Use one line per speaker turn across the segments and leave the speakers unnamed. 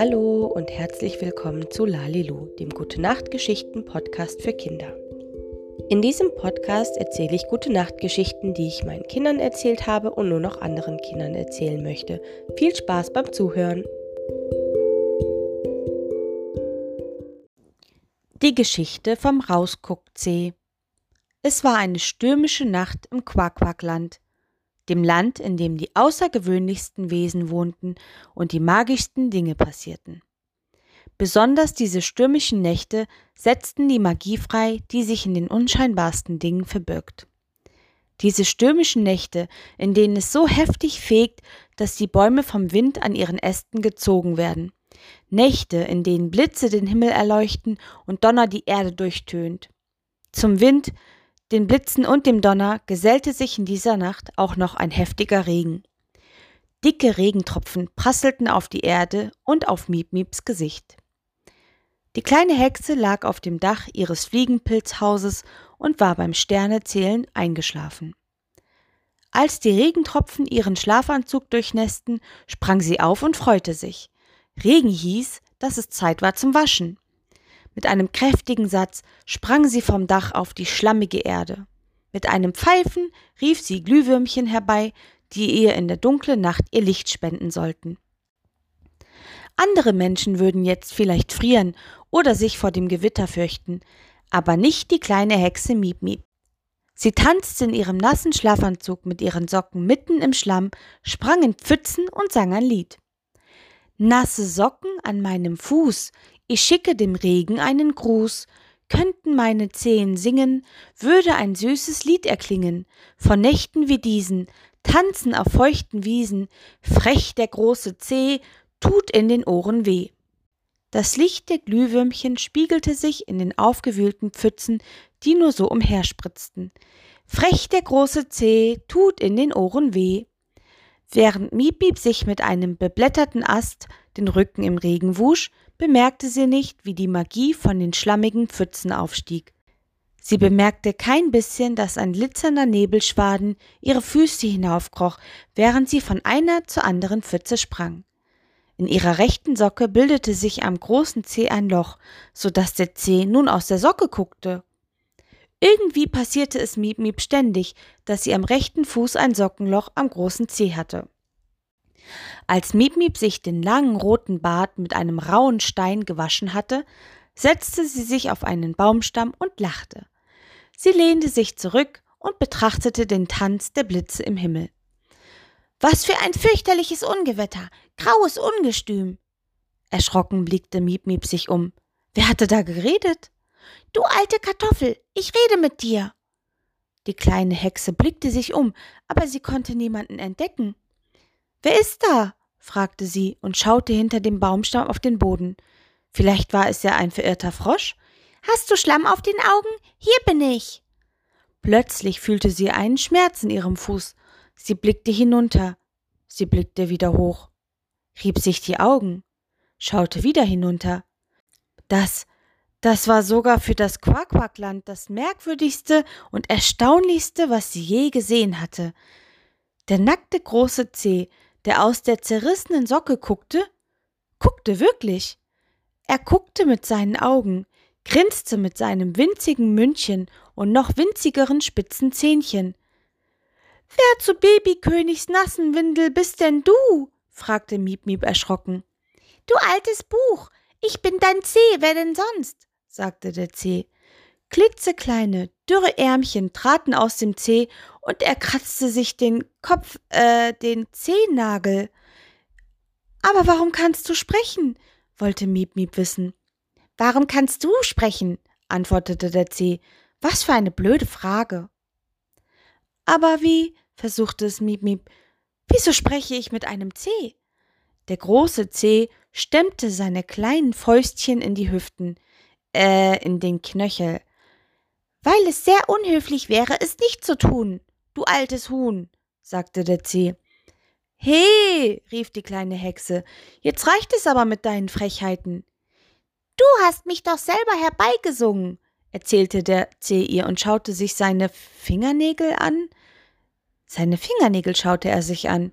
Hallo und herzlich willkommen zu Lalilu, dem Gute Nacht Geschichten Podcast für Kinder. In diesem Podcast erzähle ich Gute Nacht Geschichten, die ich meinen Kindern erzählt habe und nur noch anderen Kindern erzählen möchte. Viel Spaß beim Zuhören. Die Geschichte vom Rausguckzeh. Es war eine stürmische Nacht im Quaquackland dem Land, in dem die außergewöhnlichsten Wesen wohnten und die magischsten Dinge passierten. Besonders diese stürmischen Nächte setzten die Magie frei, die sich in den unscheinbarsten Dingen verbirgt. Diese stürmischen Nächte, in denen es so heftig fegt, dass die Bäume vom Wind an ihren Ästen gezogen werden. Nächte, in denen Blitze den Himmel erleuchten und Donner die Erde durchtönt. Zum Wind, den Blitzen und dem Donner gesellte sich in dieser Nacht auch noch ein heftiger Regen. Dicke Regentropfen prasselten auf die Erde und auf Miep-Mieps Gesicht. Die kleine Hexe lag auf dem Dach ihres Fliegenpilzhauses und war beim Sternezählen eingeschlafen. Als die Regentropfen ihren Schlafanzug durchnässten, sprang sie auf und freute sich. Regen hieß, dass es Zeit war zum Waschen. Mit einem kräftigen Satz sprang sie vom Dach auf die schlammige Erde. Mit einem Pfeifen rief sie Glühwürmchen herbei, die ihr in der dunklen Nacht ihr Licht spenden sollten. Andere Menschen würden jetzt vielleicht frieren oder sich vor dem Gewitter fürchten, aber nicht die kleine Hexe Miep Miep. Sie tanzte in ihrem nassen Schlafanzug mit ihren Socken mitten im Schlamm, sprang in Pfützen und sang ein Lied. Nasse Socken an meinem Fuß, ich schicke dem Regen einen Gruß, könnten meine Zehen singen, würde ein süßes Lied erklingen, von Nächten wie diesen, tanzen auf feuchten Wiesen, frech der große Zeh, tut in den Ohren weh. Das Licht der Glühwürmchen spiegelte sich in den aufgewühlten Pfützen, die nur so umherspritzten. Frech der große Zeh, tut in den Ohren weh. Während Miep sich mit einem beblätterten Ast den Rücken im Regen wusch, bemerkte sie nicht, wie die Magie von den schlammigen Pfützen aufstieg. Sie bemerkte kein bisschen, dass ein glitzernder Nebelschwaden ihre Füße hinaufkroch, während sie von einer zur anderen Pfütze sprang. In ihrer rechten Socke bildete sich am großen Zeh ein Loch, so dass der Zeh nun aus der Socke guckte. Irgendwie passierte es Miep Miep ständig, dass sie am rechten Fuß ein Sockenloch am großen Zeh hatte. Als Miep Miep sich den langen roten Bart mit einem rauen Stein gewaschen hatte, setzte sie sich auf einen Baumstamm und lachte. Sie lehnte sich zurück und betrachtete den Tanz der Blitze im Himmel. Was für ein fürchterliches Ungewetter, graues Ungestüm. Erschrocken blickte Miep Miep sich um. Wer hatte da geredet? Du alte Kartoffel, ich rede mit dir. Die kleine Hexe blickte sich um, aber sie konnte niemanden entdecken. Wer ist da? fragte sie und schaute hinter dem Baumstamm auf den Boden. Vielleicht war es ja ein verirrter Frosch. Hast du Schlamm auf den Augen? Hier bin ich. Plötzlich fühlte sie einen Schmerz in ihrem Fuß. Sie blickte hinunter. Sie blickte wieder hoch, rieb sich die Augen, schaute wieder hinunter. Das, das war sogar für das Quaquackland das merkwürdigste und erstaunlichste, was sie je gesehen hatte. Der nackte große Zeh der aus der zerrissenen Socke guckte, guckte wirklich. Er guckte mit seinen Augen, grinste mit seinem winzigen Mündchen und noch winzigeren spitzen Zähnchen. Wer zu Babykönigs nassen Windel bist denn du? fragte Miep Miep erschrocken. Du altes Buch, ich bin dein Zeh, wer denn sonst? Sagte der Zeh. Klitzekleine, dürre Ärmchen traten aus dem Zeh und er kratzte sich den Kopf, äh, den Zehennagel. Aber warum kannst du sprechen? wollte Miep Miep wissen. Warum kannst du sprechen? antwortete der Zeh. Was für eine blöde Frage. Aber wie? versuchte es Miep Miep. Wieso spreche ich mit einem Zeh? Der große Zeh stemmte seine kleinen Fäustchen in die Hüften, äh, in den Knöchel. Weil es sehr unhöflich wäre, es nicht zu tun, du altes Huhn, sagte der Zeh. He, rief die kleine Hexe, jetzt reicht es aber mit deinen Frechheiten. Du hast mich doch selber herbeigesungen, erzählte der Zeh ihr und schaute sich seine Fingernägel an. Seine Fingernägel schaute er sich an.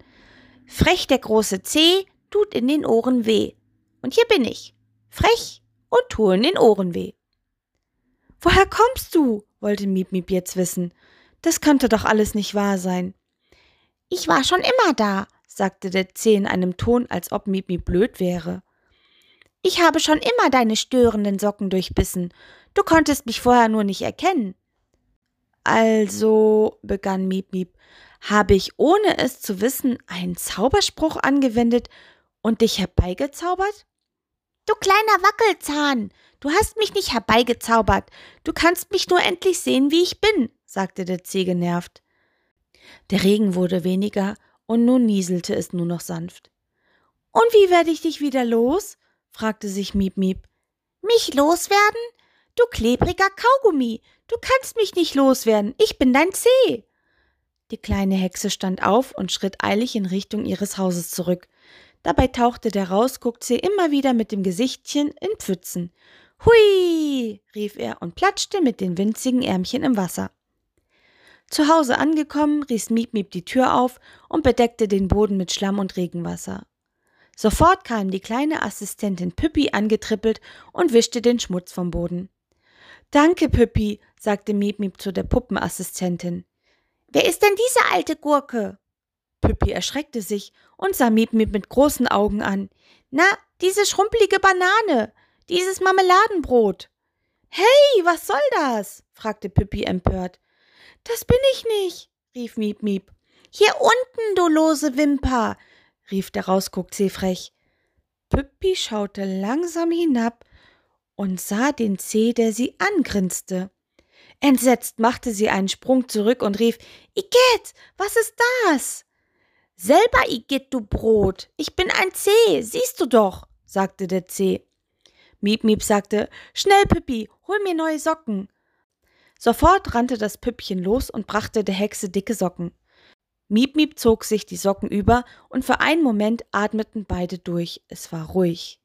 Frech der große Zeh tut in den Ohren weh. Und hier bin ich, frech und tue in den Ohren weh. Woher kommst du? wollte Miep Miep jetzt wissen. Das könnte doch alles nicht wahr sein. Ich war schon immer da, sagte der Zeh in einem Ton, als ob Miep Miep blöd wäre. Ich habe schon immer deine störenden Socken durchbissen. Du konntest mich vorher nur nicht erkennen. Also, begann Miep Miep, habe ich, ohne es zu wissen, einen Zauberspruch angewendet und dich herbeigezaubert? Du kleiner Wackelzahn, du hast mich nicht herbeigezaubert. Du kannst mich nur endlich sehen, wie ich bin, sagte der Zeh genervt. Der Regen wurde weniger und nun nieselte es nur noch sanft. Und wie werde ich dich wieder los? fragte sich Miep Miep. Mich loswerden? Du klebriger Kaugummi, du kannst mich nicht loswerden, ich bin dein Zeh. Die kleine Hexe stand auf und schritt eilig in Richtung ihres Hauses zurück. Dabei tauchte der Rausguckzeh immer wieder mit dem Gesichtchen in Pfützen. Hui! rief er und platschte mit den winzigen Ärmchen im Wasser. Zu Hause angekommen, riss Miep Miep die Tür auf und bedeckte den Boden mit Schlamm und Regenwasser. Sofort kam die kleine Assistentin Püppi angetrippelt und wischte den Schmutz vom Boden. Danke, Püppi, sagte Miep Miep zu der Puppenassistentin. Wer ist denn diese alte Gurke? Püppi erschreckte sich und sah Miep Miep mit großen Augen an. Na, diese schrumpelige Banane, dieses Marmeladenbrot. Hey, was soll das? fragte Püppi empört. Das bin ich nicht, rief Miep Miep. Hier unten, du lose Wimper, rief der Rausguckzeh frech. Püppi schaute langsam hinab und sah den Zeh, der sie angrinste. Entsetzt machte sie einen Sprung zurück und rief Igitt, was ist das? Selber Igitt, du Brot, ich bin ein Zeh, siehst du doch, sagte der Zeh. Miep Miep sagte Schnell, Püppi, hol mir neue Socken. Sofort rannte das Püppchen los und brachte der Hexe dicke Socken. Miep Miep zog sich die Socken über und für einen Moment atmeten beide durch. Es war ruhig.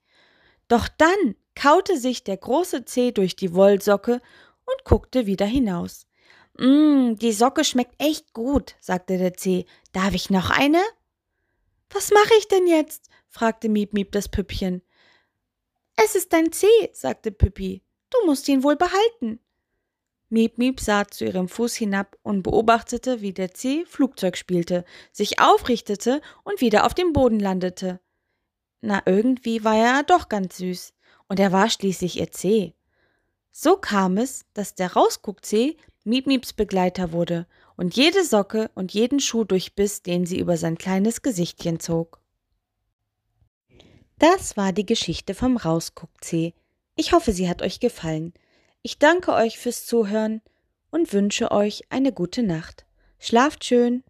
Doch dann kaute sich der große Zeh durch die Wollsocke und guckte wieder hinaus. Mmm, die Socke schmeckt echt gut, sagte der Zeh. Darf ich noch eine? Was mache ich denn jetzt? fragte Miep Miep das Püppchen. Es ist dein Zeh, sagte Püppi. Du musst ihn wohl behalten. Miep Miep sah zu ihrem Fuß hinab und beobachtete, wie der Zeh Flugzeug spielte, sich aufrichtete und wieder auf dem Boden landete. Na, irgendwie war er doch ganz süß, und er war schließlich ihr Zeh. So kam es, dass der Rausguckzeh Miep Mieps Begleiter wurde und jede Socke und jeden Schuh durchbiss, den sie über sein kleines Gesichtchen zog. Das war die Geschichte vom Rausguckzeh. Ich hoffe, sie hat euch gefallen. Ich danke euch fürs Zuhören und wünsche euch eine gute Nacht. Schlaft schön.